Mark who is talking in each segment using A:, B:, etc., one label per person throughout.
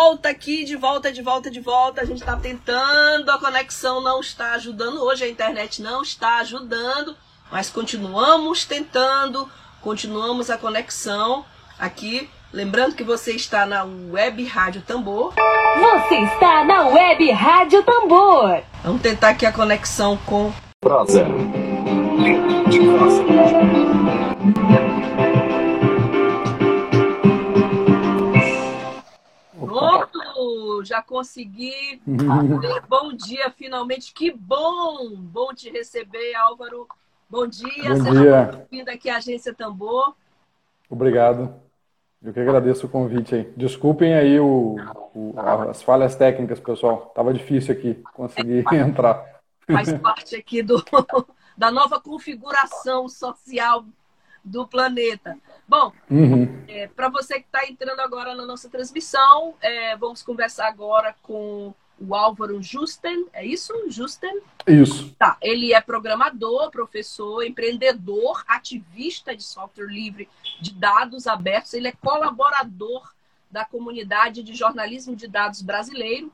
A: volta aqui, de volta, de volta, de volta. A gente está tentando, a conexão não está ajudando. Hoje a internet não está ajudando, mas continuamos tentando, continuamos a conexão aqui. Lembrando que você está na Web Rádio Tambor.
B: Você está na Web Rádio Tambor.
A: Vamos tentar aqui a conexão com.
C: Prosa. De prosa.
A: Já consegui. bom dia, finalmente. Que bom, bom te receber, Álvaro. Bom dia,
D: bom seja
A: bem-vindo aqui à Agência Tambor.
D: Obrigado. Eu que agradeço o convite aí. Desculpem aí o, o, as falhas técnicas, pessoal. Tava difícil aqui conseguir é, entrar.
A: Faz parte aqui do, da nova configuração social do planeta. Bom, uhum. é, para você que está entrando agora na nossa transmissão, é, vamos conversar agora com o Álvaro Justen, é isso? Justen?
D: Isso.
A: Tá, ele é programador, professor, empreendedor, ativista de software livre de dados abertos, ele é colaborador da comunidade de jornalismo de dados brasileiro.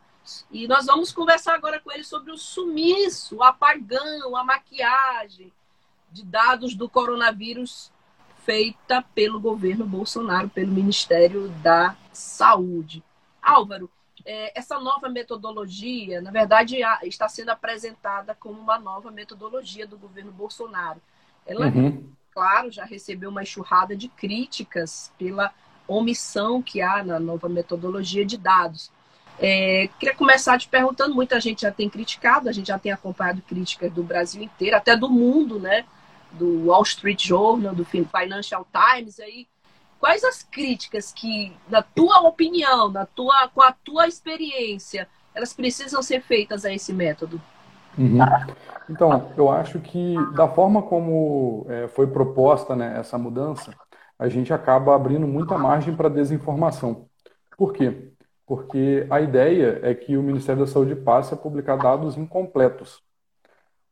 A: E nós vamos conversar agora com ele sobre o sumiço, o apagão, a maquiagem de dados do coronavírus feita pelo governo Bolsonaro, pelo Ministério da Saúde. Álvaro, é, essa nova metodologia, na verdade, está sendo apresentada como uma nova metodologia do governo Bolsonaro. Ela, uhum. claro, já recebeu uma enxurrada de críticas pela omissão que há na nova metodologia de dados. É, queria começar te perguntando, muita gente já tem criticado, a gente já tem acompanhado críticas do Brasil inteiro, até do mundo, né? Do Wall Street Journal, do Financial Times, aí, quais as críticas que, na tua opinião, na tua, com a tua experiência, elas precisam ser feitas a esse método?
D: Uhum. Então, eu acho que da forma como é, foi proposta né, essa mudança, a gente acaba abrindo muita margem para desinformação. Por quê? Porque a ideia é que o Ministério da Saúde passe a publicar dados incompletos.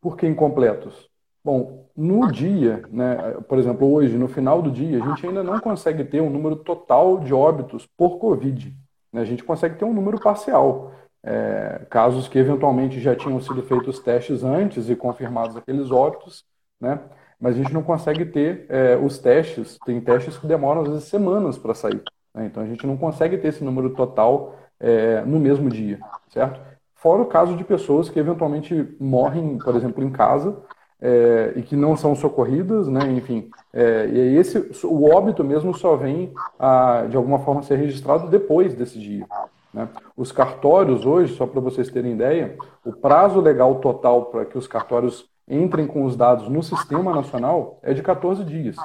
D: Por que incompletos? Bom, no dia, né, por exemplo, hoje, no final do dia, a gente ainda não consegue ter um número total de óbitos por Covid. Né? A gente consegue ter um número parcial. É, casos que eventualmente já tinham sido feitos testes antes e confirmados aqueles óbitos, né? mas a gente não consegue ter é, os testes. Tem testes que demoram às vezes semanas para sair. Né? Então a gente não consegue ter esse número total é, no mesmo dia, certo? Fora o caso de pessoas que eventualmente morrem, por exemplo, em casa é, e que não são socorridas, né? Enfim, é, e esse o óbito mesmo só vem a, de alguma forma ser registrado depois desse dia. Né? Os cartórios hoje, só para vocês terem ideia, o prazo legal total para que os cartórios entrem com os dados no sistema nacional é de 14 dias.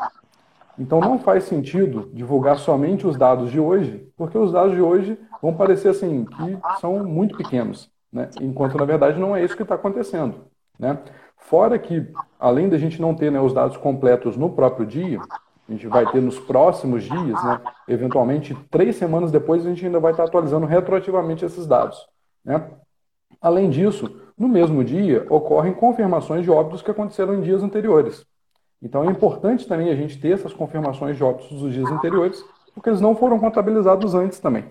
D: Então não faz sentido divulgar somente os dados de hoje, porque os dados de hoje vão parecer assim que são muito pequenos, né? enquanto na verdade não é isso que está acontecendo. Né? Fora que, além da gente não ter né, os dados completos no próprio dia, a gente vai ter nos próximos dias, né, eventualmente três semanas depois, a gente ainda vai estar atualizando retroativamente esses dados. Né? Além disso, no mesmo dia, ocorrem confirmações de óbitos que aconteceram em dias anteriores. Então é importante também a gente ter essas confirmações de óbitos dos dias anteriores, porque eles não foram contabilizados antes também.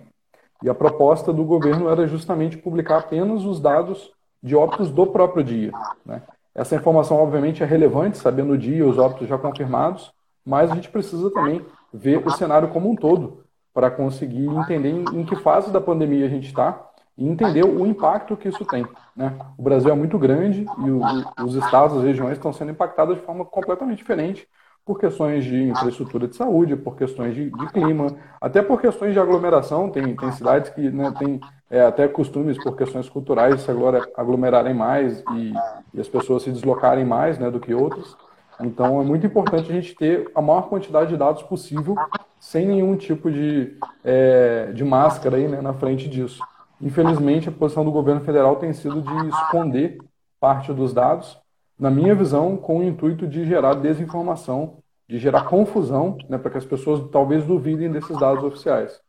D: E a proposta do governo era justamente publicar apenas os dados de óbitos do próprio dia. Né? Essa informação, obviamente, é relevante, sabendo o dia, os óbitos já confirmados, mas a gente precisa também ver o cenário como um todo para conseguir entender em, que fase da pandemia a gente está e entender o impacto que isso tem. Né? O Brasil é muito grande e o, os estados, as regiões estão sendo impactadas de forma completamente diferente por questões de infraestrutura de saúde, por questões de, de clima, até por questões de aglomeração. Tem, tem cidades que né, têm é, até costumes, por questões culturais, se aglomerarem mais e, e, as pessoas se deslocarem mais né, do que outras. Então é muito importante a gente ter a maior quantidade de dados possível, sem nenhum tipo de, é, de máscara aí, né, na frente disso. Infelizmente, a posição do governo federal tem sido de esconder parte dos dados na minha visão, com o intuito de gerar desinformação, de gerar confusão, né, para que as pessoas talvez duvidem desses dados oficiais.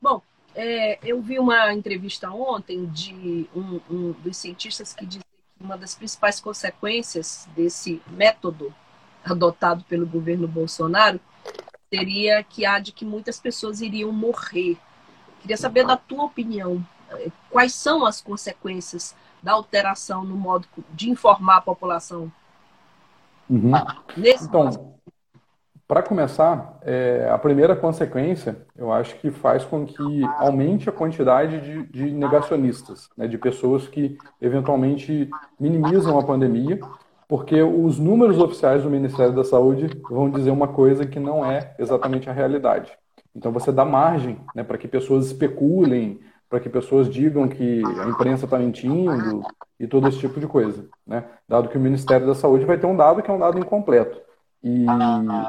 A: Bom, é, eu vi uma entrevista ontem de um, um dos cientistas que dizia que uma das principais consequências desse método adotado pelo governo Bolsonaro seria que há de que muitas pessoas iriam morrer. Queria saber da tua opinião, é, quais são as consequências da alteração no modo de informar a população?
D: Uhum. Nesse então, para começar, é, a primeira consequência, eu acho que faz com que aumente a quantidade de, de negacionistas, né, de pessoas que eventualmente minimizam a pandemia, porque os números oficiais do Ministério da Saúde vão dizer uma coisa que não é exatamente a realidade. Então você dá margem né, para que pessoas especulem, para que pessoas digam que a imprensa está mentindo e todo esse tipo de coisa, né? Dado que o Ministério da Saúde vai ter um dado que é um dado incompleto. E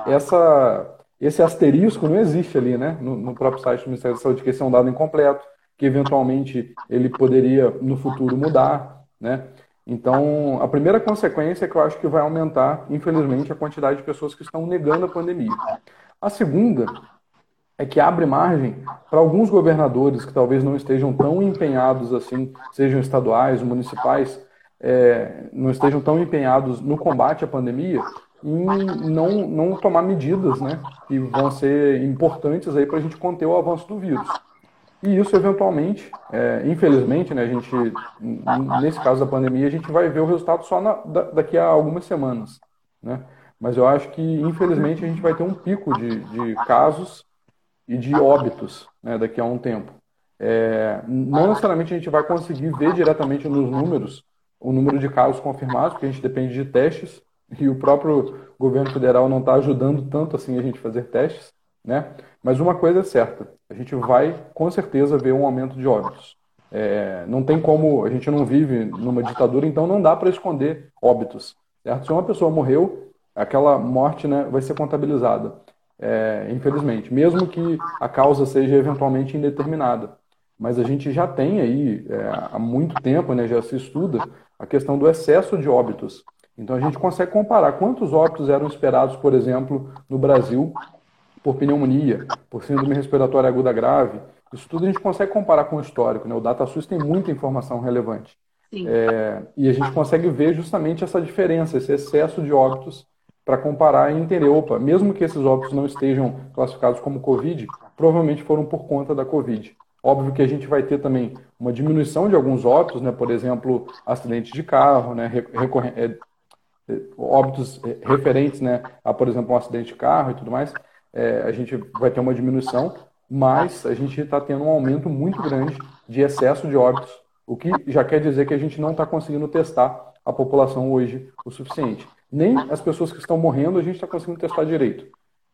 D: essa, esse asterisco não existe ali, né? No, no, próprio site do Ministério da Saúde, que esse é um dado incompleto, que eventualmente ele poderia no futuro mudar, né? Então, a primeira consequência é que eu acho que vai aumentar, infelizmente, a quantidade de pessoas que estão negando a pandemia. A segunda é que abre margem para alguns governadores que talvez não estejam tão empenhados assim, sejam estaduais, municipais, é, não estejam tão empenhados no combate à pandemia, em não, não tomar medidas né, que vão ser importantes para a gente conter o avanço do vírus. E isso, eventualmente, é, infelizmente, né, a gente, nesse caso da pandemia, a gente vai ver o resultado só na, da, daqui a algumas semanas. Né? Mas eu acho que, infelizmente, a gente vai ter um pico de, de casos e de óbitos né, daqui a um tempo. É, não necessariamente a gente vai conseguir ver diretamente nos números o número de casos confirmados, porque a gente depende de testes, e o próprio governo federal não está ajudando tanto assim a gente fazer testes, né? Mas uma coisa é certa, a gente vai com certeza ver um aumento de óbitos. É, não tem como, a gente não vive numa ditadura, então não dá para esconder óbitos. Certo? Se uma pessoa morreu, aquela morte né, vai ser contabilizada, é, infelizmente, mesmo que a causa seja eventualmente indeterminada. Mas a gente já tem aí, é, há muito tempo, né, já se estuda a questão do excesso de óbitos. Então a gente consegue comparar quantos óbitos eram esperados, por exemplo, no Brasil por pneumonia, por síndrome respiratória aguda grave. Isso tudo a gente consegue comparar com o histórico. Né? O DataSUS tem muita informação relevante. É, e a gente consegue ver justamente essa diferença, esse excesso de óbitos, para comparar e entender, opa, mesmo que esses óbitos não estejam classificados como Covid, provavelmente foram por conta da Covid. Óbvio que a gente vai ter também uma diminuição de alguns óbitos, né? por exemplo, acidentes de carro, né? É, óbitos é, referentes né, a, por exemplo, um acidente de carro e tudo mais, é, a gente vai ter uma diminuição, mas a gente está tendo um aumento muito grande de excesso de óbitos, o que já quer dizer que a gente não está conseguindo testar a população hoje o suficiente. Nem as pessoas que estão morrendo a gente está conseguindo testar direito.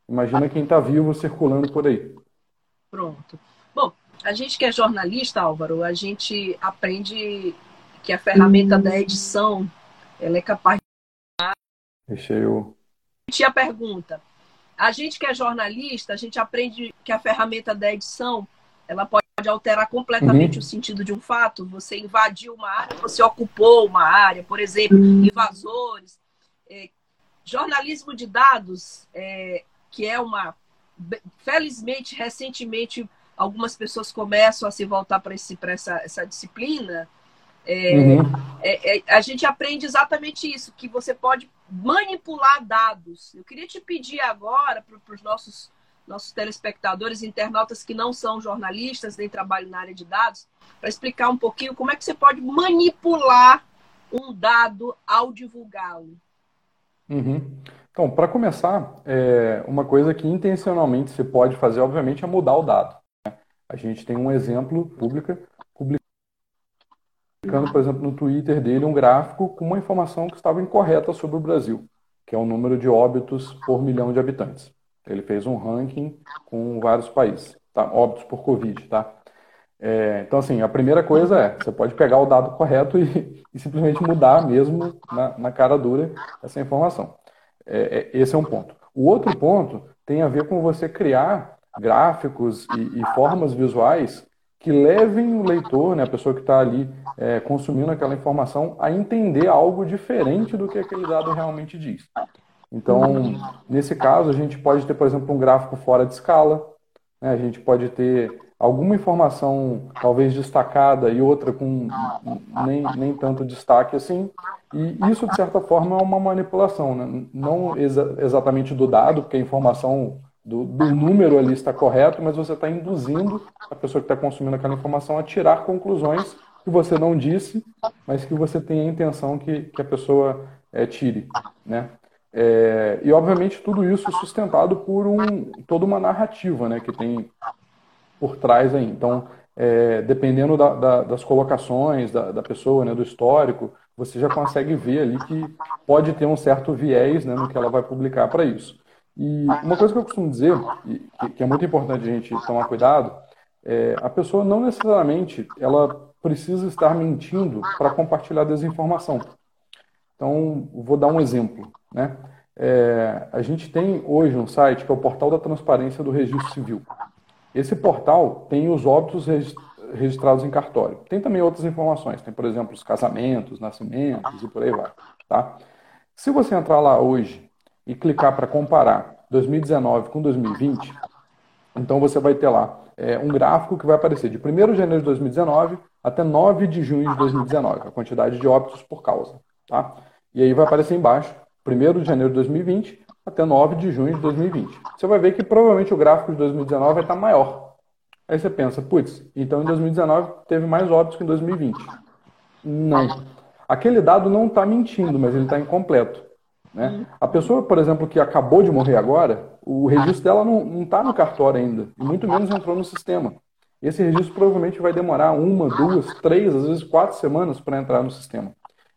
D: Imagina quem está vivo circulando por aí.
A: Pronto. Bom, a gente que é jornalista, Álvaro, a gente aprende que a ferramenta da edição ela é capaz
D: Deixei o.
A: Tinha pergunta. A gente que é jornalista, a gente aprende que a ferramenta da edição ela pode alterar completamente uhum. o sentido de um fato. Você invadiu uma área, você ocupou uma área, por exemplo, uhum. invasores. É, jornalismo de dados, é, que é uma. Felizmente, recentemente, algumas pessoas começam a se voltar para essa, essa disciplina. É, uhum. é, é, a gente aprende exatamente isso, que você pode manipular dados. Eu queria te pedir agora para os nossos, nossos telespectadores, internautas que não são jornalistas nem trabalham na área de dados, para explicar um pouquinho como é que você pode manipular um dado ao divulgá-lo.
D: Uhum. Então, para começar, é, uma coisa que intencionalmente se pode fazer, obviamente, é mudar o dado. Né? A gente tem um exemplo público, publicando, por exemplo, no Twitter dele um gráfico com uma informação que estava incorreta sobre o Brasil, que é o número de óbitos por milhão de habitantes. Ele fez um ranking com vários países, tá? óbitos por Covid, tá? É, então, assim, a primeira coisa é, você pode pegar o dado correto e, e simplesmente mudar mesmo na, na, cara dura essa informação. É, é, esse é um ponto. O outro ponto tem a ver com você criar gráficos e, e formas visuais que levem o leitor, né, a pessoa que está ali é, consumindo aquela informação, a entender algo diferente do que aquele dado realmente diz. Então, nesse caso, a gente pode ter, por exemplo, um gráfico fora de escala, né, a gente pode ter alguma informação talvez destacada e outra com nem, nem tanto destaque assim. E isso, de certa forma, é uma manipulação, né? não exa exatamente do dado, porque a informação do, do número ali está correto, mas você está induzindo a pessoa que está consumindo aquela informação a tirar conclusões que você não disse, mas que você tem a intenção que, que a pessoa é, tire. Né? É, e, obviamente, tudo isso sustentado por um, toda uma narrativa né, que tem por trás aí. Então, é, dependendo da, da, das colocações da, da, pessoa, né, do histórico, você já consegue ver ali que pode ter um certo viés né, no que ela vai publicar para isso. E uma coisa que eu costumo dizer, que, que é muito importante a gente tomar cuidado, é a pessoa não necessariamente ela precisa estar mentindo para compartilhar desinformação. Então, vou dar um exemplo. Né? É, a gente tem hoje um site que é o Portal da Transparência do Registro Civil. Esse portal tem os óbitos registrados em cartório. Tem também outras informações, tem, por exemplo, os casamentos, nascimentos e por aí vai. Tá? Se você entrar lá hoje e clicar para comparar 2019 com 2020, então você vai ter lá é, um gráfico que vai aparecer de 1 de janeiro de 2019 até 9 de junho de 2019, a quantidade de óbitos por causa. Tá? E aí vai aparecer embaixo, 1 de janeiro de 2020 até 9 de junho de 2020. Você vai ver que provavelmente o gráfico de 2019 vai estar maior. Aí você pensa, putz, então em 2019 teve mais óbitos que em 2020. Não. Aquele dado não está mentindo, mas ele está incompleto. Né? A pessoa, por exemplo, que acabou de morrer agora, o registro dela não está no cartório ainda, e muito menos entrou no sistema. Esse registro provavelmente vai demorar uma, duas, três, às vezes quatro semanas para entrar no sistema.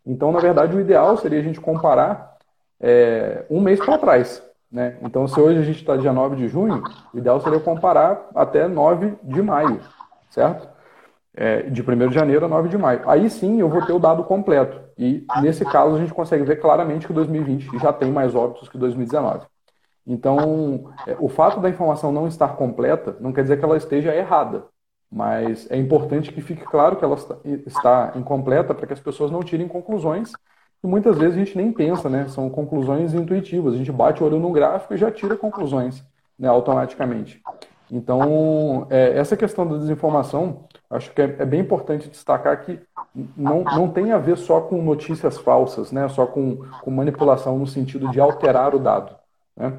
D: Então, na verdade, o ideal seria a gente comparar é, um mês para trás. Né? Então, se hoje a gente está dia 9 de junho, o ideal seria comparar até 9 de maio, certo? É, de 1 de janeiro a 9 de maio. Aí sim eu vou ter o dado completo. E nesse caso a gente consegue ver claramente que 2020 já tem mais óbitos que 2019. Então, é, o fato da informação não estar completa não quer dizer que ela esteja errada, mas é importante que fique claro que ela está incompleta para que as pessoas não tirem conclusões e muitas vezes a gente nem pensa, né? São conclusões intuitivas. A gente bate o olho no gráfico e já tira conclusões né, automaticamente. Então, é, essa questão da desinformação, acho que é, é, bem importante destacar que não, não tem a ver só com notícias falsas, né? só com, com manipulação no sentido de alterar o dado. Né?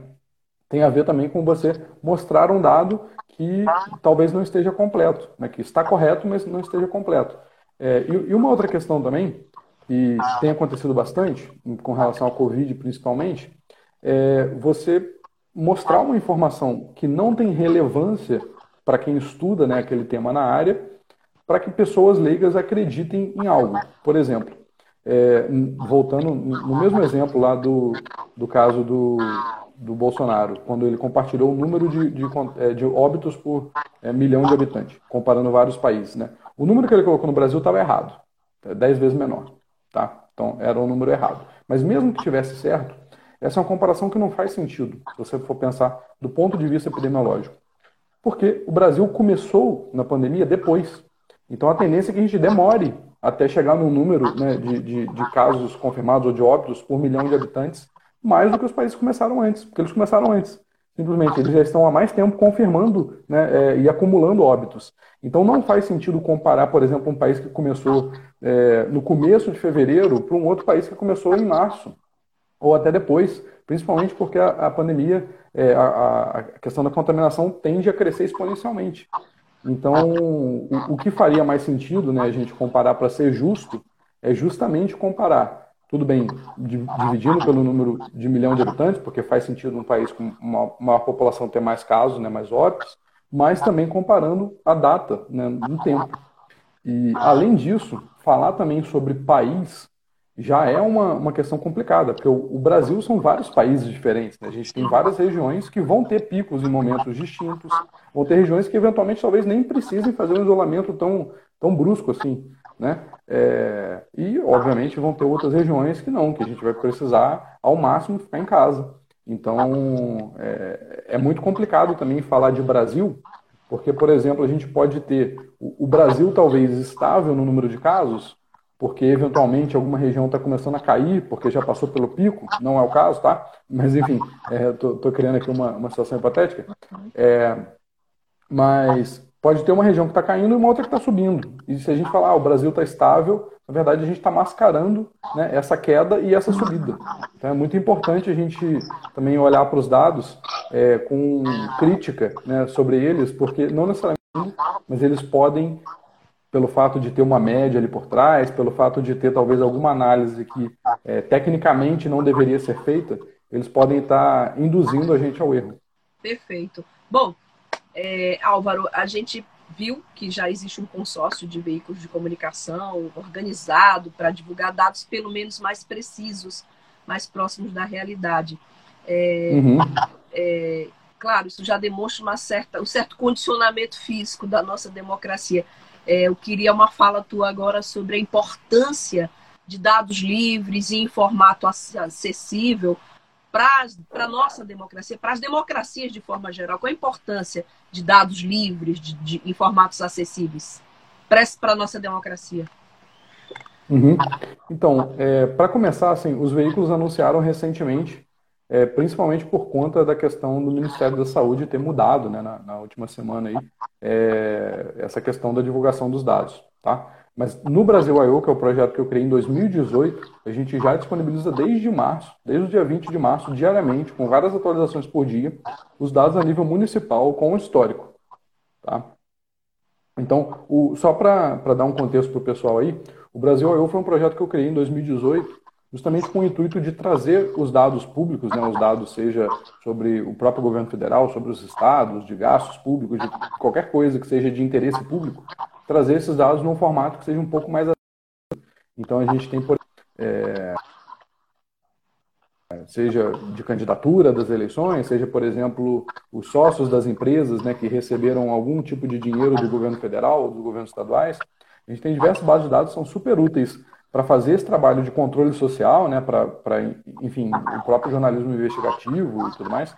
D: Tem a ver também com você mostrar um dado que talvez não esteja completo, né? que está correto, mas não esteja completo. É, e, e uma outra questão também, que tem acontecido bastante, com relação ao Covid principalmente, é você mostrar uma informação que não tem relevância para quem estuda né, aquele tema na área, para que pessoas leigas acreditem em algo. Por exemplo, é, voltando no mesmo exemplo lá do, do caso do, do Bolsonaro, quando ele compartilhou o número de, de, é, de óbitos por é, milhão de habitantes, comparando vários países. Né? O número que ele colocou no Brasil estava errado, é 10 vezes menor. Tá? Então era o número errado. Mas mesmo que tivesse certo, essa é uma comparação que não faz sentido, se você for pensar do ponto de vista epidemiológico. Porque o Brasil começou na pandemia depois. Então a tendência é que a gente demore até chegar no número né, de, de, de, casos confirmados ou de óbitos por milhão de habitantes, mais do que os países começaram antes, porque eles começaram antes. Simplesmente, eles já estão há mais tempo confirmando né, é, e acumulando óbitos. Então não faz sentido comparar, por exemplo, um país que começou é, no começo de fevereiro para um outro país que começou em março, ou até depois, principalmente porque a, a pandemia, é, a, a, questão da contaminação tende a crescer exponencialmente. Então, o, o que faria mais sentido né, a gente comparar para ser justo é justamente comparar, tudo bem, dividindo pelo número de milhão de habitantes, porque faz sentido um país com uma maior população ter mais casos, né, mais óbitos, mas também comparando a data né, no tempo. E, além disso, falar também sobre país já é uma, uma questão complicada, porque o, o Brasil são vários países diferentes. Né? A gente tem várias regiões que vão ter picos em momentos distintos, vão ter regiões que eventualmente talvez nem precisem fazer um isolamento tão, tão brusco assim. Né? É, e, obviamente, vão ter outras regiões que não, que a gente vai precisar, ao máximo, ficar em casa. Então, é, é muito complicado também falar de Brasil, Porque, por exemplo, a gente pode ter o Brasil talvez estável no número de casos, porque eventualmente alguma região está começando a cair, porque já passou pelo pico, não é o caso, tá? Mas enfim, estou é, criando aqui uma, uma situação hipotética. É, mas pode ter uma região que está caindo e uma outra que está subindo. E se a gente falar, ah, o Brasil está estável, na verdade a gente está mascarando né, essa queda e essa subida. Então é muito importante a gente também olhar para os dados é, com crítica né, sobre eles, porque não necessariamente, mas eles podem pelo fato de ter uma média ali por trás, pelo fato de ter talvez alguma análise que é, tecnicamente não deveria ser feita, eles podem estar induzindo a gente ao erro.
A: Perfeito. Bom, é, Álvaro, a gente viu que já existe um consórcio de veículos de comunicação organizado para divulgar dados pelo menos mais precisos, mais próximos da realidade. É, uhum. é, claro, isso já demonstra uma certa, um certo condicionamento físico da nossa democracia. É, eu queria uma fala tua agora sobre a importância de dados livres e em formato acessível para a nossa democracia, para as democracias de forma geral. Qual a importância de dados livres, de, de em formatos acessíveis para a nossa democracia?
D: Uhum. Então, é, para começar, assim, os veículos anunciaram recentemente é, principalmente por conta da questão do Ministério da Saúde ter mudado né, na, na última semana aí, é, essa questão da divulgação dos dados. Tá? Mas no Brasil I.O., que é o projeto que eu criei em 2018, a gente já disponibiliza desde março, desde o dia 20 de março, diariamente, com várias atualizações por dia, os dados a nível municipal com o histórico. Tá? Então, o, só para dar um contexto para o pessoal aí, o Brasil I.O. foi um projeto que eu criei em 2018 justamente com o intuito de trazer os dados públicos, né, os dados seja sobre o próprio governo federal, sobre os estados, de gastos públicos, de qualquer coisa que seja de interesse público, trazer esses dados num formato que seja um pouco mais então a gente tem por é, seja de candidatura das eleições, seja por exemplo os sócios das empresas, né, que receberam algum tipo de dinheiro do governo federal, dos governos estaduais, a gente tem diversas bases de dados que são super úteis para fazer esse trabalho de controle social, né, para, enfim, o próprio jornalismo investigativo e tudo mais.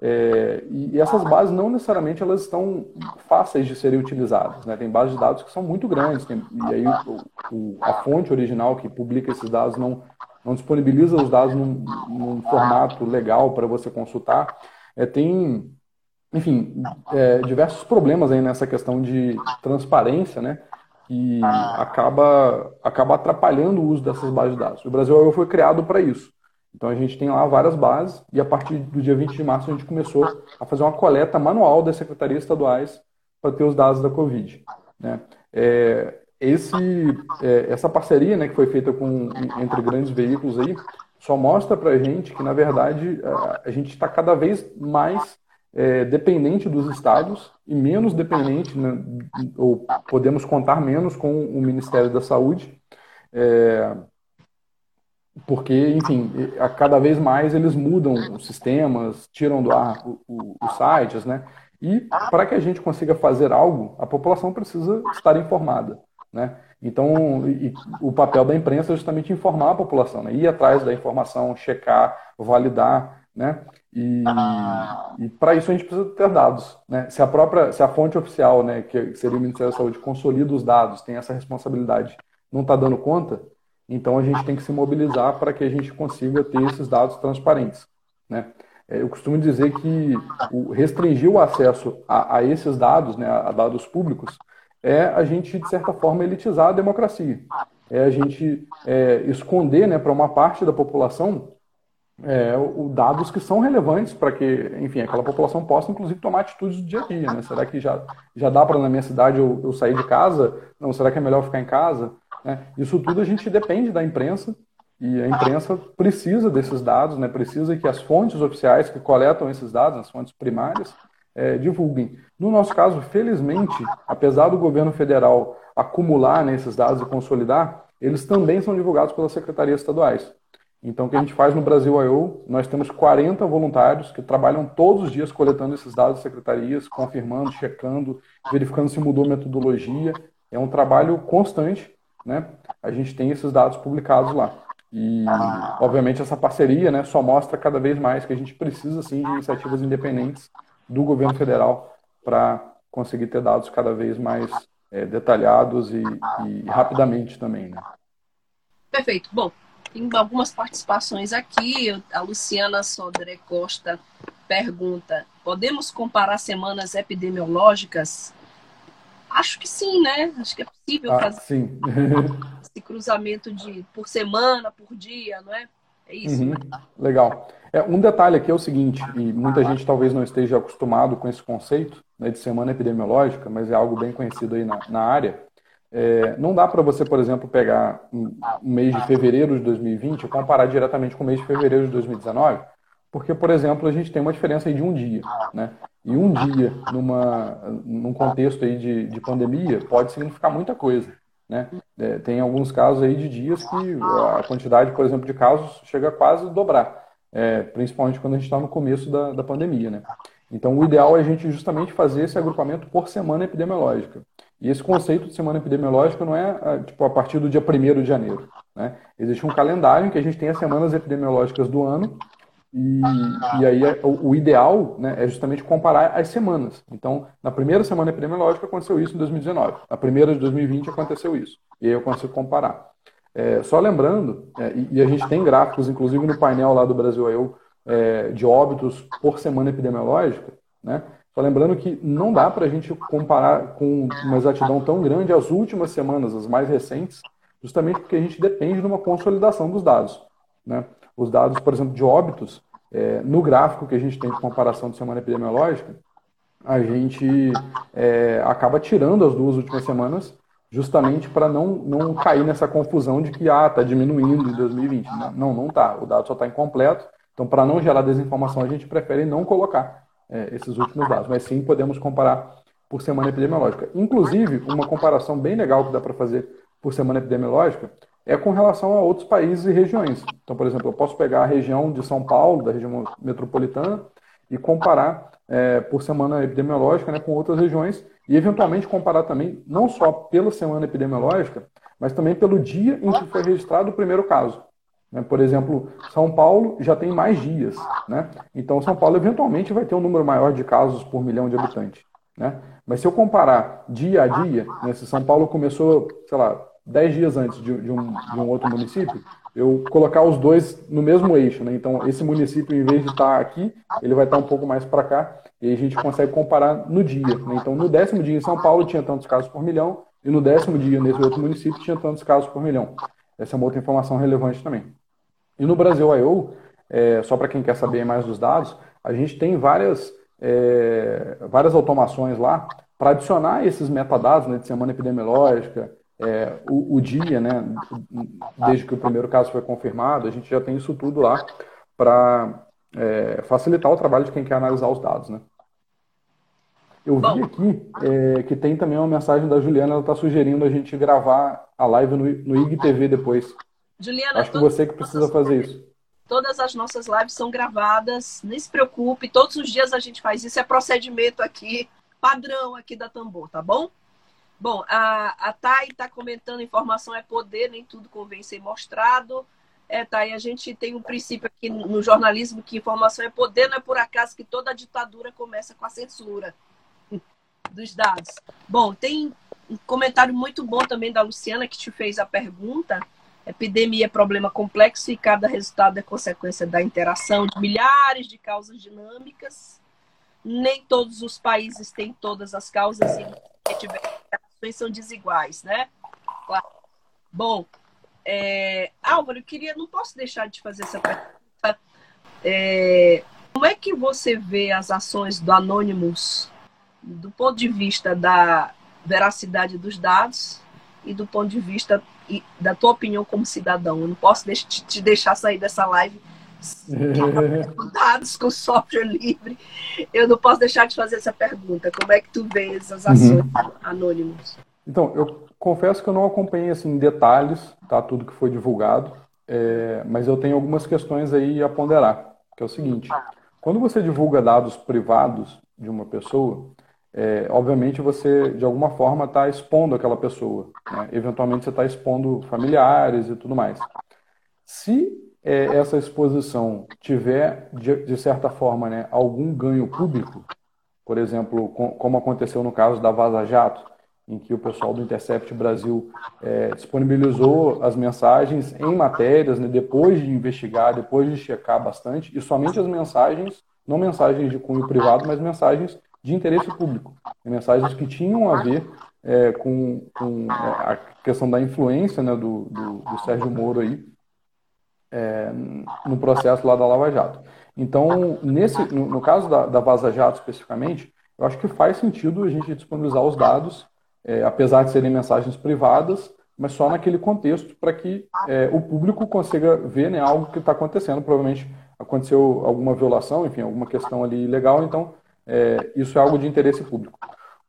D: É, e, e, essas bases não necessariamente elas estão fáceis de serem utilizadas. Né? Tem bases de dados que são muito grandes, tem, e aí o, o, a fonte original que publica esses dados não, não disponibiliza os dados num, num formato legal para você consultar. É, tem, enfim, é, diversos problemas aí nessa questão de transparência, né? que acaba, acaba atrapalhando o uso dessas bases de dados. O Brasil foi criado para isso. Então a gente tem lá várias bases e a partir do dia 20 de março a gente começou a fazer uma coleta manual das secretarias estaduais para ter os dados da Covid. Né? É, esse, é, essa parceria né, que foi feita com, entre grandes veículos aí só mostra para a gente que, na verdade, a, a gente está cada vez mais é, dependente dos estados e menos dependente, né, ou podemos contar menos com o Ministério da Saúde, é, porque, enfim, a cada vez mais eles mudam os sistemas, tiram do ar os sites, né? E para que a gente consiga fazer algo, a população precisa estar informada, né? Então, e, o papel da imprensa é justamente informar a população, né? ir atrás da informação, checar, validar, né? E, e para isso a gente precisa ter dados. Né? Se a própria, se a fonte oficial, né, que seria o Ministério da Saúde, consolida os dados, tem essa responsabilidade, não está dando conta, então a gente tem que se mobilizar para que a gente consiga ter esses dados transparentes. Né? É, eu costumo dizer que restringir o acesso a, a esses dados, né, a dados públicos, é a gente, de certa forma, elitizar a democracia. É a gente é, esconder né, para uma parte da população é, o, dados que são relevantes para que, enfim, aquela população possa, inclusive, tomar atitudes do dia a dia. Né? Será que já, já dá para, na minha cidade, eu, eu, sair de casa? Não, será que é melhor ficar em casa? Né? Isso tudo a gente depende da imprensa e a imprensa precisa desses dados, né? precisa que as fontes oficiais que coletam esses dados, as fontes primárias, é, divulguem. No nosso caso, felizmente, apesar do governo federal acumular né, esses dados e consolidar, eles também são divulgados pelas secretarias estaduais. Então, o que a gente faz no Brasil I.O., nós temos 40 voluntários que trabalham todos os dias coletando esses dados das secretarias, confirmando, checando, verificando se mudou metodologia. É um trabalho constante, né? A gente tem esses dados publicados lá. E, obviamente, essa parceria né, só mostra cada vez mais que a gente precisa, sim, de iniciativas independentes do governo federal para conseguir ter dados cada vez mais é, detalhados e, e, rapidamente também. Né?
A: Perfeito. Bom, tem algumas participações aqui. A Luciana Sodré Costa pergunta: podemos comparar semanas epidemiológicas? Acho que sim, né? Acho que é possível
D: ah,
A: fazer
D: sim.
A: esse cruzamento de por semana, por dia, não é? É isso.
D: Uhum. Legal. É, um detalhe aqui é o seguinte, e muita gente talvez não esteja acostumado com esse conceito né, de semana epidemiológica, mas é algo bem conhecido aí na, na área. É, não dá para você, por exemplo, pegar um, um mês de fevereiro de 2020 e comparar diretamente com o mês de fevereiro de 2019, porque, por exemplo, a gente tem uma diferença aí de um dia, né? E um dia numa, num contexto aí de, de pandemia pode significar muita coisa. Né? É, tem alguns casos aí de dias que a quantidade, por exemplo, de casos chega a quase dobrar, é, principalmente quando a gente está no começo da, da pandemia. Né? Então, o ideal é a gente justamente fazer esse agrupamento por semana epidemiológica. E esse conceito de semana epidemiológica não é tipo, a partir do dia 1 de janeiro. Né? Existe um calendário em que a gente tem as semanas epidemiológicas do ano e, e aí é, o, o, ideal né, é justamente comparar as semanas. Então, na primeira semana epidemiológica aconteceu isso em 2019. Na primeira de 2020 aconteceu isso. E aí eu consigo comparar. É, só lembrando, é, e, e, a gente tem gráficos, inclusive no painel lá do Brasil Eu, é, de óbitos por semana epidemiológica, né? Só lembrando que não dá para a gente comparar com uma exatidão tão grande as últimas semanas, as mais recentes, justamente porque a gente depende de uma consolidação dos dados. Né? Os dados, por exemplo, de óbitos, é, no gráfico que a gente tem de comparação de semana epidemiológica, a gente é, acaba tirando as duas últimas semanas justamente para não, não cair nessa confusão de que ah, está diminuindo em 2020. Não, não está. O dado só está incompleto. Então, para não gerar desinformação, a gente prefere não colocar é, esses últimos dados. Mas sim, podemos comparar por semana epidemiológica. Inclusive, uma comparação bem legal que dá para fazer por semana epidemiológica é com relação a outros países e regiões. Então, por exemplo, eu posso pegar a região de São Paulo, da região metropolitana, e comparar é, por semana epidemiológica né, com outras regiões, e eventualmente comparar também, não só pela semana epidemiológica, mas também pelo dia em que foi registrado o primeiro caso. Né? Por exemplo, São Paulo já tem mais dias. Né? Então, São Paulo eventualmente vai ter um número maior de casos por milhão de habitantes. Né? Mas se eu comparar dia a dia, né, se São Paulo começou, sei lá, dez dias antes de, de, um, de um outro município, eu colocar os dois no mesmo eixo. Né? Então, esse município, em vez de estar aqui, ele vai estar um pouco mais para cá, e a gente consegue comparar no dia. Né? Então, no décimo dia em São Paulo tinha tantos casos por milhão, e no décimo dia nesse outro município tinha tantos casos por milhão. Essa é uma outra informação relevante também. E no Brasil I.O., é, só para quem quer saber mais dos dados, a gente tem várias, é, várias automações lá para adicionar esses metadados né, de semana epidemiológica, é, o, o, dia, né, desde que o primeiro caso foi confirmado, a gente já tem isso tudo lá para é, facilitar o trabalho de quem quer analisar os dados. Né? Eu vi aqui é, que tem também uma mensagem da Juliana, ela está sugerindo a gente gravar a live no, no IGTV depois.
A: Juliana,
D: acho que você que precisa fazer isso.
A: Todas as nossas lives são gravadas, nem se preocupe, todos os dias a gente faz isso, é procedimento aqui, padrão aqui da Tambor, tá bom? Bom, a, a Thay está comentando: informação é poder, nem tudo convém ser mostrado. É, Thay, a gente tem um princípio aqui no jornalismo que informação é poder, não é por acaso que toda ditadura começa com a censura dos dados. Bom, tem um comentário muito bom também da Luciana que te fez a pergunta. Epidemia é problema complexo e cada resultado é consequência da interação de milhares de causas dinâmicas. Nem todos os países têm todas as causas e tiver são desiguais, né? Claro. Bom, é, Álvaro, eu queria, não posso deixar de fazer essa pergunta. É, como é que você vê as ações do Anonymous do ponto de vista da veracidade dos dados e do ponto de vista da tua opinião como cidadão? Eu não posso te deixar sair dessa live dados com software livre. Eu não posso deixar de fazer essa pergunta. Como é que tu vês as ações uhum. anônimos?
D: Então, eu confesso que eu não acompanhei assim, em detalhes tá, tudo que foi divulgado, é, mas eu tenho algumas questões aí a ponderar, que é o seguinte. Quando você divulga dados privados de uma pessoa, é, obviamente você, de alguma forma, está expondo aquela pessoa. Né? Eventualmente você está expondo familiares e tudo mais. Se é, essa exposição tiver, de, de, certa forma, né, algum ganho público, por exemplo, com, como aconteceu no caso da Vaza Jato, em que o pessoal do Intercept Brasil é, disponibilizou as mensagens em matérias, né, depois de investigar, depois de checar bastante, e somente as mensagens, não mensagens de cunho privado, mas mensagens de interesse público, mensagens que tinham a ver é, com, com, é, a questão da influência né, do, do, do Sérgio Moro aí é, no processo lá da Lava Jato. Então, nesse, no, no caso da, da, Vaza Jato especificamente, eu acho que faz sentido a gente disponibilizar os dados, é, apesar de serem mensagens privadas, mas só naquele contexto para que é, o público consiga ver né, algo que está acontecendo. Provavelmente aconteceu alguma violação, enfim, alguma questão ali legal, então é, isso é algo de interesse público.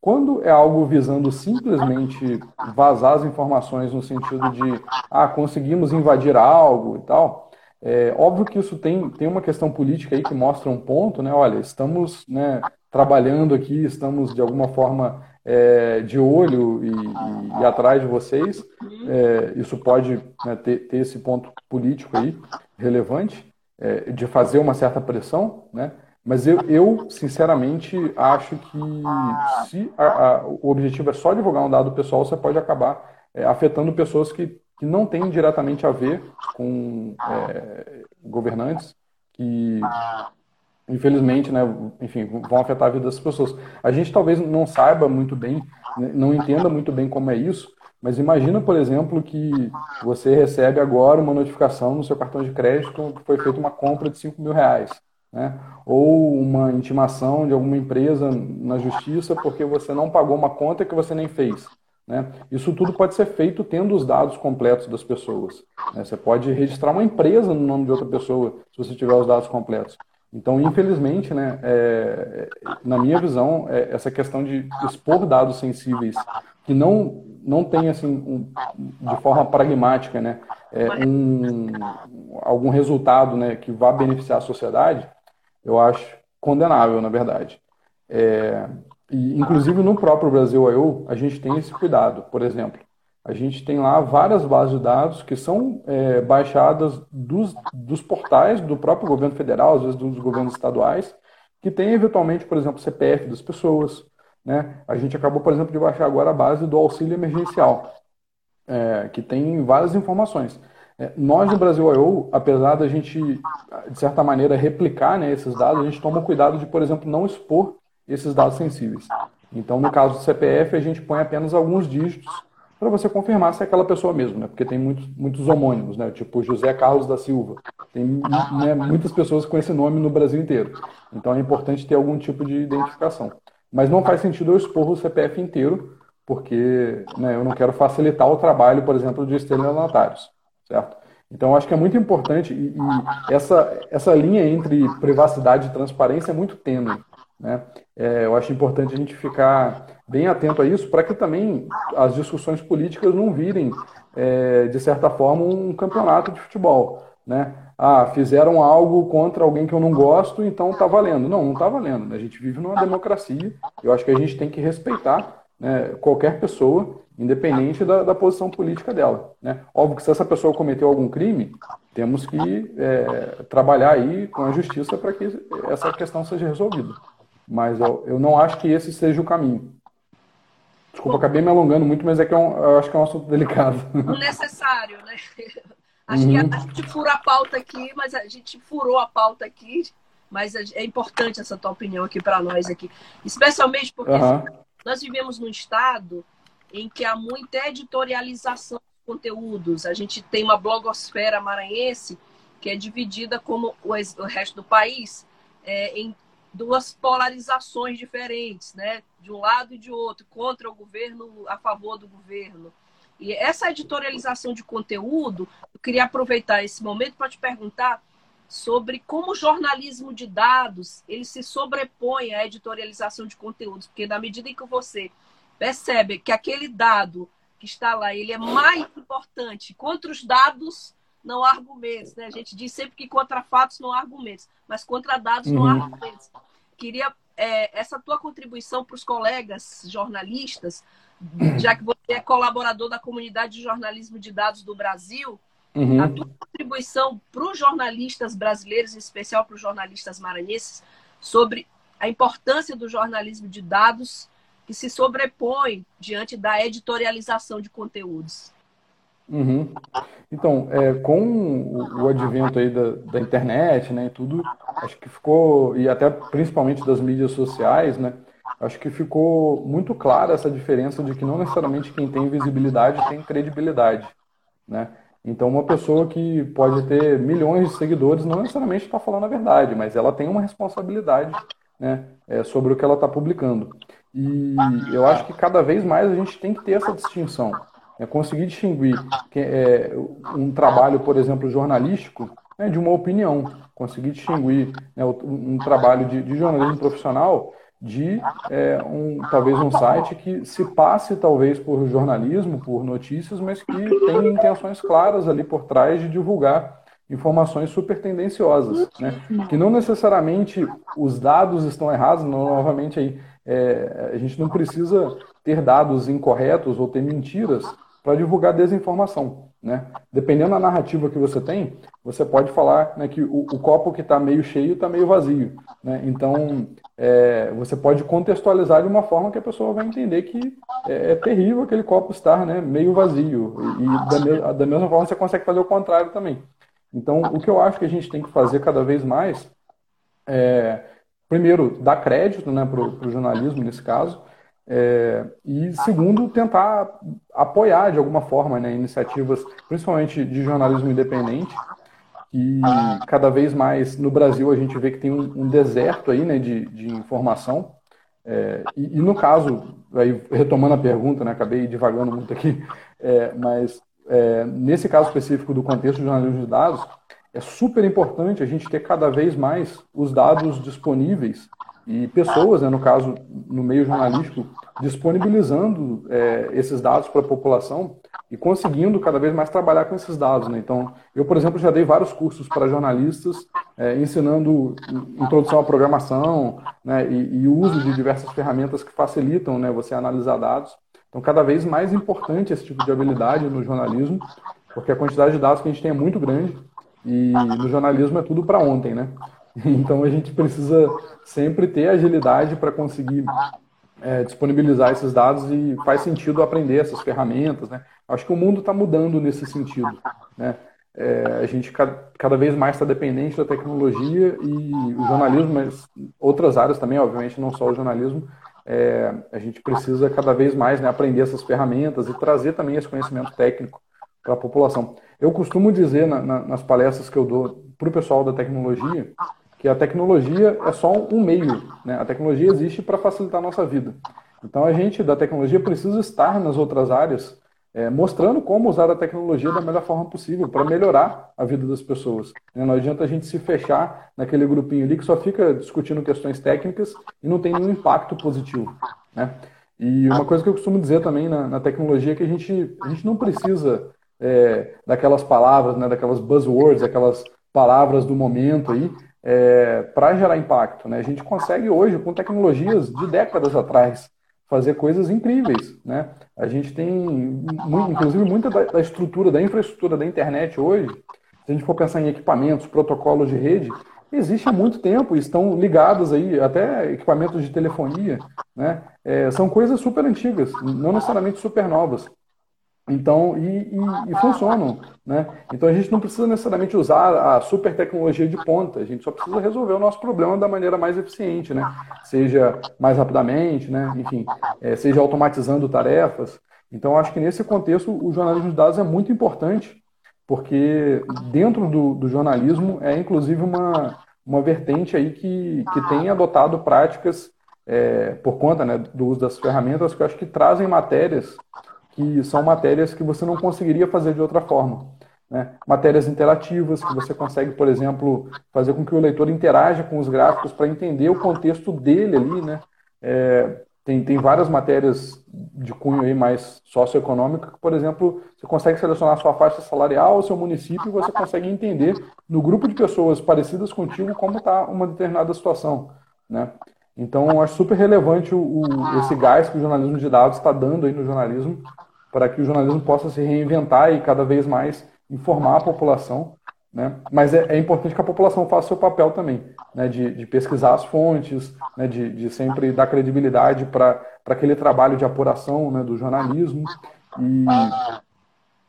D: Quando é algo visando simplesmente vazar as informações no sentido de, ah, conseguimos invadir algo e tal, é óbvio que isso tem, tem uma questão política aí que mostra um ponto, né? Olha, estamos né, trabalhando aqui, estamos de alguma forma é, de olho e, e, e, atrás de vocês. É, isso pode né, ter, ter, esse ponto político aí relevante é, de fazer uma certa pressão, né? Mas eu, eu sinceramente, acho que se a, a, o objetivo é só divulgar um dado pessoal, você pode acabar é, afetando pessoas que, que não têm diretamente a ver com é, governantes que, infelizmente, né, enfim, vão afetar a vida das pessoas. A gente talvez não saiba muito bem, né, não entenda muito bem como é isso, mas imagina, por exemplo, que você recebe agora uma notificação no seu cartão de crédito que foi feita uma compra de 5 mil reais né? ou uma intimação de alguma empresa na justiça porque você não pagou uma conta que você nem fez. Né? Isso tudo pode ser feito tendo os dados completos das pessoas. Né? Você pode registrar uma empresa no nome de outra pessoa se você tiver os dados completos. Então, infelizmente, né, é, na minha visão, é, essa questão de expor dados sensíveis que não, não tem, assim, um, de forma pragmática, né, é, um, algum resultado né, que vá beneficiar a sociedade, eu acho condenável, na verdade. É, e, inclusive, no próprio Brasil I.O., a gente tem esse cuidado. Por exemplo, a gente tem lá várias bases de dados que são é, baixadas dos, dos portais do próprio governo federal, às vezes dos governos estaduais, que tem eventualmente, por exemplo, CPF das pessoas. Né? A gente acabou, por exemplo, de baixar agora a base do auxílio emergencial, é, que tem várias informações. É, nós no Brasil I.O., apesar da gente, de certa maneira, replicar né, esses dados, a gente toma cuidado de, por exemplo, não expor esses dados sensíveis. Então, no caso do CPF, a gente põe apenas alguns dígitos para você confirmar se é aquela pessoa mesmo, né? Porque tem muitos, muitos homônimos, né? Tipo José Carlos da Silva. Tem né, muitas pessoas com esse nome no Brasil inteiro. Então é importante ter algum tipo de identificação. Mas não faz sentido eu expor o CPF inteiro, porque né, eu não quero facilitar o trabalho, por exemplo, de estelionatários certo? Então, acho que é muito importante e, e essa, essa linha entre privacidade e transparência é muito tênue. Né? É, eu acho importante a gente ficar bem atento a isso para que também as discussões políticas não virem, é, de certa forma, um campeonato de futebol. Né? Ah, fizeram algo contra alguém que eu não gosto, então está valendo. Não, não está valendo. A gente vive numa democracia. Eu acho que a gente tem que respeitar né, qualquer pessoa independente da, da, posição política dela. Né? Óbvio que se essa pessoa cometeu algum crime, temos que é, trabalhar aí com a justiça para que essa questão seja resolvida. Mas eu, eu não acho que esse seja o caminho. Desculpa, acabei me alongando muito, mas é que é um, eu acho que é um assunto delicado.
A: Necessário, né? Acho uhum. que a gente furou a pauta aqui, mas a gente furou a pauta aqui, mas é importante essa tua opinião aqui para nós aqui, especialmente porque uhum. nós vivemos num estado em que há muita editorialização de conteúdos. A gente tem uma blogosfera maranhense que é dividida como o, resto do país é, em duas polarizações diferentes, né? De um lado e de outro, contra o governo, a favor do governo. E essa editorialização de conteúdo, eu queria aproveitar esse momento para te perguntar sobre como o jornalismo de dados ele se sobrepõe à editorialização de conteúdos, porque na medida em que você percebe que aquele dado que está lá, ele é mais importante. Contra os dados não há argumentos, né? A gente diz sempre que contra fatos não há argumentos, mas contra dados não há uhum. argumentos. Queria é, essa tua contribuição para os colegas jornalistas, já que você é colaborador da comunidade de jornalismo de dados do Brasil, uhum. a tua contribuição para os jornalistas brasileiros, em especial para os jornalistas maranhenses, sobre a importância do jornalismo de dados que se sobrepõe diante da editorialização de conteúdos.
D: Uhum. Então, é, com o, advento aí da, da, internet, né, e tudo, acho que ficou, e até principalmente das mídias sociais, né, acho que ficou muito clara essa diferença de que não necessariamente quem tem visibilidade tem credibilidade, né? Então, uma pessoa que pode ter milhões de seguidores não necessariamente está falando a verdade, mas ela tem uma responsabilidade né, é, sobre o que ela está publicando. E eu acho que cada vez mais a gente tem que ter essa distinção. É conseguir distinguir que, é, um trabalho, por exemplo, jornalístico né, de uma opinião. Conseguir distinguir né, um, trabalho de, de jornalismo profissional de é, um, talvez um site que se passe talvez por jornalismo, por notícias, mas que tem intenções claras ali por trás de divulgar informações super tendenciosas, né? Que não necessariamente os dados estão errados, não, novamente aí é, a gente não precisa ter dados incorretos ou ter mentiras para divulgar desinformação. Né? Dependendo da narrativa que você tem, você pode falar né, que o, o, copo que está meio cheio está meio vazio. Né? Então, é, você pode contextualizar de uma forma que a pessoa vai entender que é, é terrível aquele copo estar né, meio vazio. E, e da, da, mesma forma você consegue fazer o contrário também. Então, o que eu acho que a gente tem que fazer cada vez mais é, primeiro, dar crédito né, para o jornalismo nesse caso, é, e segundo, tentar apoiar de alguma forma né, iniciativas, principalmente de jornalismo independente, e cada vez mais no Brasil a gente vê que tem um, um deserto aí né, de, de informação. É, e, e, no caso, aí, retomando a pergunta, né, acabei divagando muito aqui, é, mas é, nesse caso específico do contexto do jornalismo de dados, é super importante a gente ter cada vez mais os dados disponíveis e pessoas, né, no caso, no meio jornalístico, disponibilizando é, esses dados para a população e conseguindo cada vez mais trabalhar com esses dados. Né? Então, eu, por exemplo, já dei vários cursos para jornalistas, é, ensinando introdução à programação né, e, e, uso de diversas ferramentas que facilitam né, você analisar dados. Então, cada vez mais importante esse tipo de habilidade no jornalismo, porque a quantidade de dados que a gente tem é muito grande e no jornalismo é tudo para ontem, né? Então a gente precisa sempre ter agilidade para conseguir é, disponibilizar esses dados e faz sentido aprender essas ferramentas, né? Acho que o mundo está mudando nesse sentido, né? É, a gente cada, cada vez mais está dependente da tecnologia e o jornalismo, mas outras áreas também, obviamente, não só o jornalismo, é, a gente precisa cada vez mais né, aprender essas ferramentas e trazer também esse conhecimento técnico para a população. Eu costumo dizer na, na, nas palestras que eu dou para o pessoal da tecnologia que a tecnologia é só um meio. Né? A tecnologia existe para facilitar a nossa vida. Então a gente da tecnologia precisa estar nas outras áreas é, mostrando como usar a tecnologia da melhor forma possível para melhorar a vida das pessoas. Né? Não adianta a gente se fechar naquele grupinho ali que só fica discutindo questões técnicas e não tem nenhum impacto positivo. Né? E uma coisa que eu costumo dizer também na, na tecnologia é que a gente, a gente não precisa é, daquelas palavras, né, daquelas buzzwords, aquelas palavras do momento aí, é, para gerar impacto. Né? A gente consegue hoje, com tecnologias de décadas atrás, fazer coisas incríveis. Né? A gente tem, inclusive, muita da, estrutura, da infraestrutura da internet hoje, se a gente for pensar em equipamentos, protocolos de rede, existe há muito tempo estão ligados aí, até equipamentos de telefonia, né? É, são coisas super antigas, não necessariamente super novas. Então, e, e, e, funcionam, né? Então a gente não precisa necessariamente usar a super tecnologia de ponta, a gente só precisa resolver o nosso problema da maneira mais eficiente, né? Seja mais rapidamente, né? Enfim, é, seja automatizando tarefas. Então acho que nesse contexto o jornalismo de dados é muito importante, porque dentro do, do jornalismo é inclusive uma, uma vertente aí que, que tem adotado práticas é, por conta né, do uso das ferramentas que eu acho que trazem matérias que são matérias que você não conseguiria fazer de outra forma. Né? Matérias interativas, que você consegue, por exemplo, fazer com que o leitor interaja com os gráficos para entender o contexto dele ali. Né? É, tem, tem várias matérias de cunho aí mais socioeconômico que, por exemplo, você consegue selecionar sua faixa salarial, o seu município, e você consegue entender no grupo de pessoas parecidas contigo como está uma determinada situação. Né? Então, eu acho super relevante o, o, esse gás que o jornalismo de dados está dando aí no jornalismo para que o jornalismo possa se reinventar e cada vez mais informar a população Né? Mas é, é, importante que a população faça seu papel também, né? de, de pesquisar as fontes, né? de, de sempre dar credibilidade para aquele trabalho de apuração né? do jornalismo. E,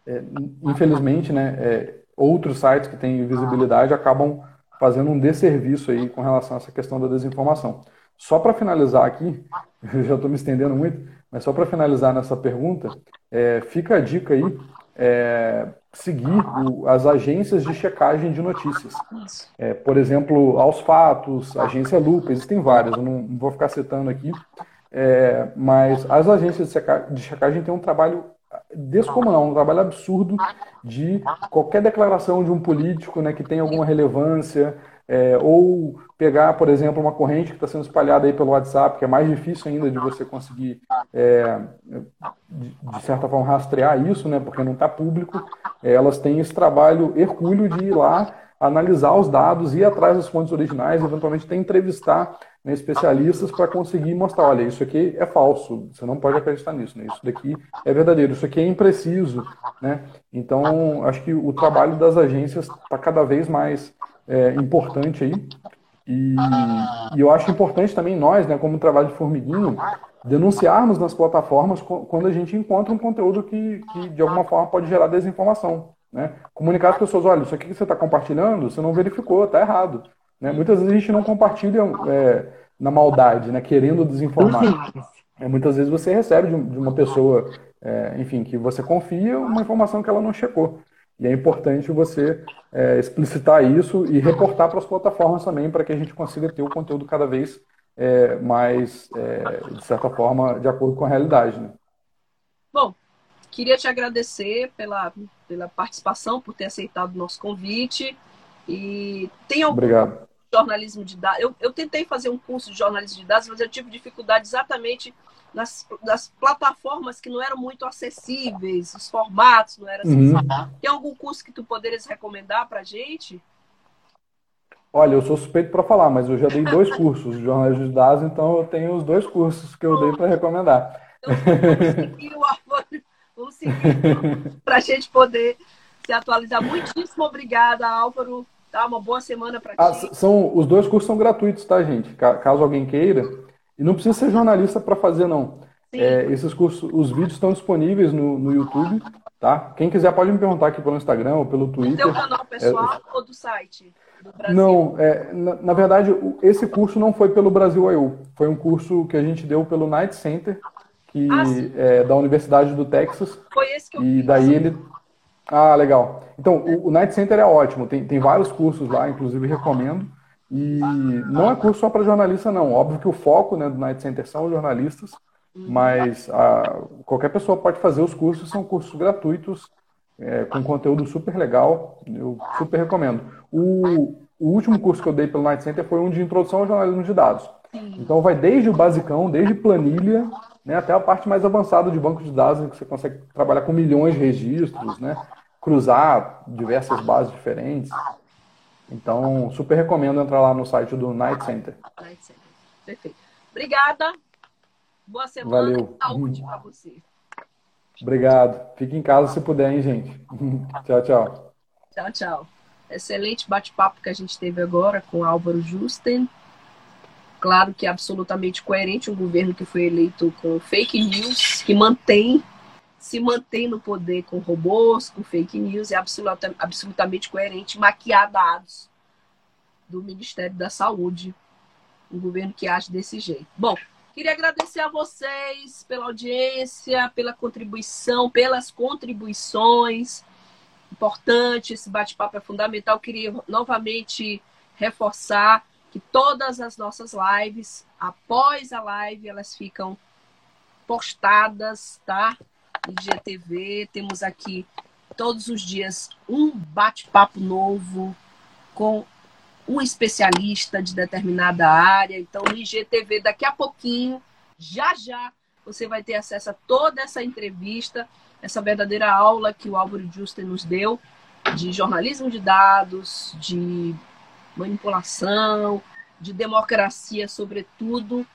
D: é, infelizmente, né? É, outros sites que têm visibilidade acabam fazendo um desserviço aí com relação a essa questão da desinformação. Só para finalizar aqui, eu já estou me estendendo muito, mas só para finalizar nessa pergunta, é, fica a dica aí é, seguir o, as agências de checagem de notícias. É, por exemplo, Aos Fatos, Agência Lupa, existem várias, eu não, não vou ficar citando aqui, é, mas as agências de, checa, de checagem têm um trabalho descomunal, um trabalho absurdo de qualquer declaração de um político né, que tem alguma relevância, é, ou pegar, por exemplo, uma corrente que está sendo espalhada aí pelo WhatsApp, que é mais difícil ainda de você conseguir, é, de, de, certa forma, rastrear isso, né, porque não está público, é, elas têm esse trabalho hercúleo de ir lá analisar os dados, ir atrás das fontes originais, eventualmente até entrevistar né, especialistas para conseguir mostrar, olha, isso aqui é falso, você não pode acreditar nisso, né? isso daqui é verdadeiro, isso aqui é impreciso. Né? Então, acho que o trabalho das agências está cada vez mais é, importante aí. E, e, eu acho importante também nós, né, como trabalho de formiguinho, denunciarmos nas plataformas quando a gente encontra um conteúdo que, que de alguma forma pode gerar desinformação. Né? Comunicar às pessoas, olha, isso aqui que você está compartilhando, você não verificou, está errado. Né? Muitas vezes a gente não compartilha é, na maldade, né? querendo desinformar. É, muitas vezes você recebe de, uma pessoa, é, enfim, que você confia, uma informação que ela não checou. E é importante você é, explicitar isso e reportar para as plataformas também, para que a gente consiga ter o conteúdo cada vez é, mais, é, de certa forma, de acordo com a realidade. Né?
A: Bom, queria te agradecer pela, pela participação, por ter aceitado o nosso convite. E tem algum
D: Obrigado.
A: jornalismo de dados? Eu, eu tentei fazer um curso de jornalismo de dados, mas eu tive dificuldade exatamente nas, nas plataformas que não eram muito acessíveis, os formatos não eram acessíveis. Uhum. Tem algum curso que tu poderias recomendar para gente?
D: Olha, eu sou suspeito para falar, mas eu já dei dois cursos de jornalismo de dados, então eu tenho os dois cursos que eu dei para recomendar. Então,
A: seguir o vamos seguir para a gente poder se atualizar. Muitíssimo obrigada, Álvaro. Tá, uma boa semana para
D: ah, ti. São, os dois cursos são gratuitos, tá, gente? Caso alguém queira. E não precisa ser jornalista para fazer, não. É, esses cursos, os vídeos estão disponíveis no, no YouTube, tá? Quem quiser pode me perguntar aqui pelo Instagram ou pelo Twitter. Do
A: teu canal pessoal é, ou do site?
D: Do não, é, na, na, verdade, esse curso não foi pelo Brasil IO. Foi um curso que a gente deu pelo Night Center, que ah, é da Universidade do Texas.
A: Foi esse que eu
D: E fiz. daí ele ah, legal. Então, o, o Night Center é ótimo. Tem, tem vários cursos lá, inclusive recomendo. E não é curso só para jornalista, não. Óbvio que o foco né, do Night Center são os jornalistas, mas a, qualquer pessoa pode fazer os cursos, são cursos gratuitos, é, com conteúdo super legal. Eu super recomendo. O, o último curso que eu dei pelo Night Center foi um de introdução ao jornalismo de dados. Então vai desde o basicão, desde planilha, né, até a parte mais avançada de banco de dados, em que você consegue trabalhar com milhões de registros, né, cruzar diversas bases diferentes. Então, super recomendo entrar lá no site do Night Center.
A: Night Center. Perfeito. Obrigada. Boa semana.
D: Valeu.
A: Saúde para você.
D: Obrigado. Fique em casa se puder, hein, gente. tchau, tchau.
A: Tchau, tchau. Excelente bate-papo que a gente teve agora com Álvaro Justen. Claro que é absolutamente coerente um governo que foi eleito com fake news, que mantém se mantém no poder com robôs, com fake news, é absoluta, absolutamente coerente maquiar dados do Ministério da Saúde, um governo que age desse jeito. Bom, queria agradecer a vocês pela audiência, pela contribuição, pelas contribuições. Importante, esse bate-papo é fundamental. Queria novamente reforçar que todas as nossas lives, após a live, elas ficam postadas, tá? IGTV. Temos aqui todos os dias um bate-papo novo com um especialista de determinada área. Então, no IGTV, daqui a pouquinho, já já, você vai ter acesso a toda essa entrevista, essa verdadeira aula que o Álvaro Juster nos deu de jornalismo de dados, de manipulação, de democracia, sobretudo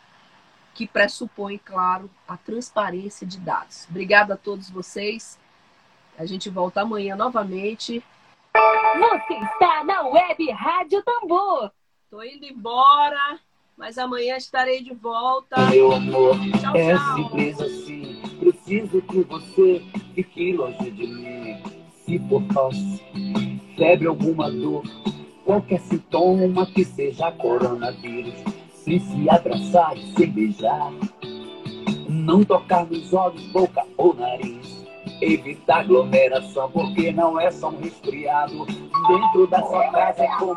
A: que pressupõe, claro, a transparência de dados. Obrigada a todos vocês. A gente volta amanhã novamente
B: Você está na Web Rádio Tambor.
A: Tô indo embora, mas amanhã estarei de volta.
E: Meu amor,
A: Tchau,
E: é
A: tchau.
E: simples assim. Preciso que você fique longe de mim. Se for tosse, febre, alguma dor, qualquer sintoma que seja coronavírus. Se se abraçar e se beijar, não tocar nos olhos, boca ou nariz. Evitar aglomeração, porque não é só um resfriado. Dentro da sua casa é como